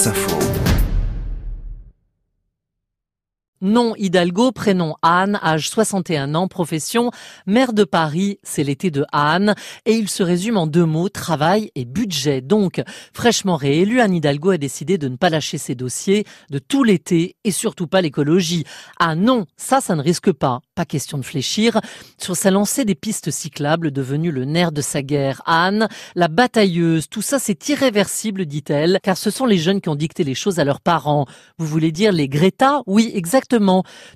France Info. Nom Hidalgo, prénom Anne, âge 61 ans, profession maire de Paris, c'est l'été de Anne, et il se résume en deux mots, travail et budget. Donc, fraîchement réélu, Anne Hidalgo a décidé de ne pas lâcher ses dossiers de tout l'été et surtout pas l'écologie. Ah non, ça, ça ne risque pas. Pas question de fléchir. Sur sa lancée des pistes cyclables, devenue le nerf de sa guerre, Anne, la batailleuse, tout ça c'est irréversible, dit-elle, car ce sont les jeunes qui ont dicté les choses à leurs parents. Vous voulez dire les Greta? Oui, exactement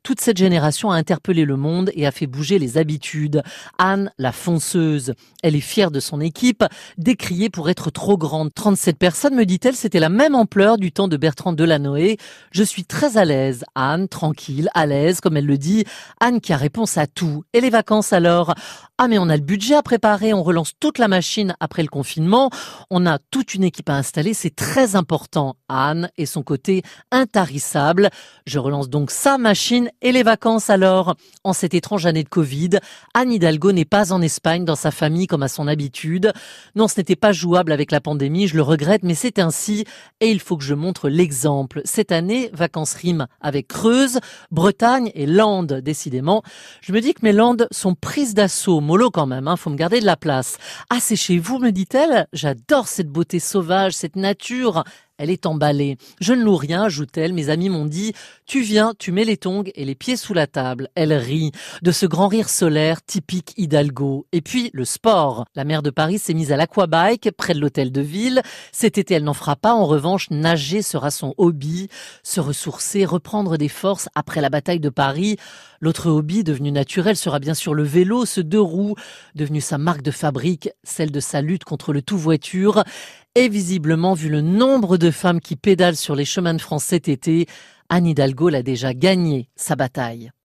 toute cette génération a interpellé le monde et a fait bouger les habitudes. Anne, la fonceuse, elle est fière de son équipe, décriée pour être trop grande. 37 personnes, me dit-elle, c'était la même ampleur du temps de Bertrand Delanoë. Je suis très à l'aise. Anne, tranquille, à l'aise, comme elle le dit. Anne qui a réponse à tout. Et les vacances alors? Ah mais on a le budget à préparer, on relance toute la machine après le confinement. On a toute une équipe à installer, c'est très important. Anne et son côté intarissable. Je relance donc sa machine et les vacances alors. En cette étrange année de Covid, Anne Hidalgo n'est pas en Espagne dans sa famille comme à son habitude. Non, ce n'était pas jouable avec la pandémie, je le regrette, mais c'est ainsi et il faut que je montre l'exemple. Cette année, vacances riment avec Creuse, Bretagne et Landes, décidément. Je me dis que mes Landes sont prises d'assaut, mollo quand même, hein, faut me garder de la place. Ah, c'est chez vous, me dit-elle J'adore cette beauté sauvage, cette nature. Elle est emballée. Je ne loue rien, ajoute-t-elle. Mes amis m'ont dit, tu viens, tu mets les tongs et les pieds sous la table. Elle rit de ce grand rire solaire typique Hidalgo. Et puis, le sport. La mère de Paris s'est mise à l'aquabike près de l'hôtel de ville. Cet été, elle n'en fera pas. En revanche, nager sera son hobby. Se ressourcer, reprendre des forces après la bataille de Paris. L'autre hobby, devenu naturel, sera bien sûr le vélo, ce deux roues, devenu sa marque de fabrique, celle de sa lutte contre le tout-voiture. Et visiblement, vu le nombre de femmes qui pédalent sur les chemins de France cet été, Anne Hidalgo l'a déjà gagné, sa bataille.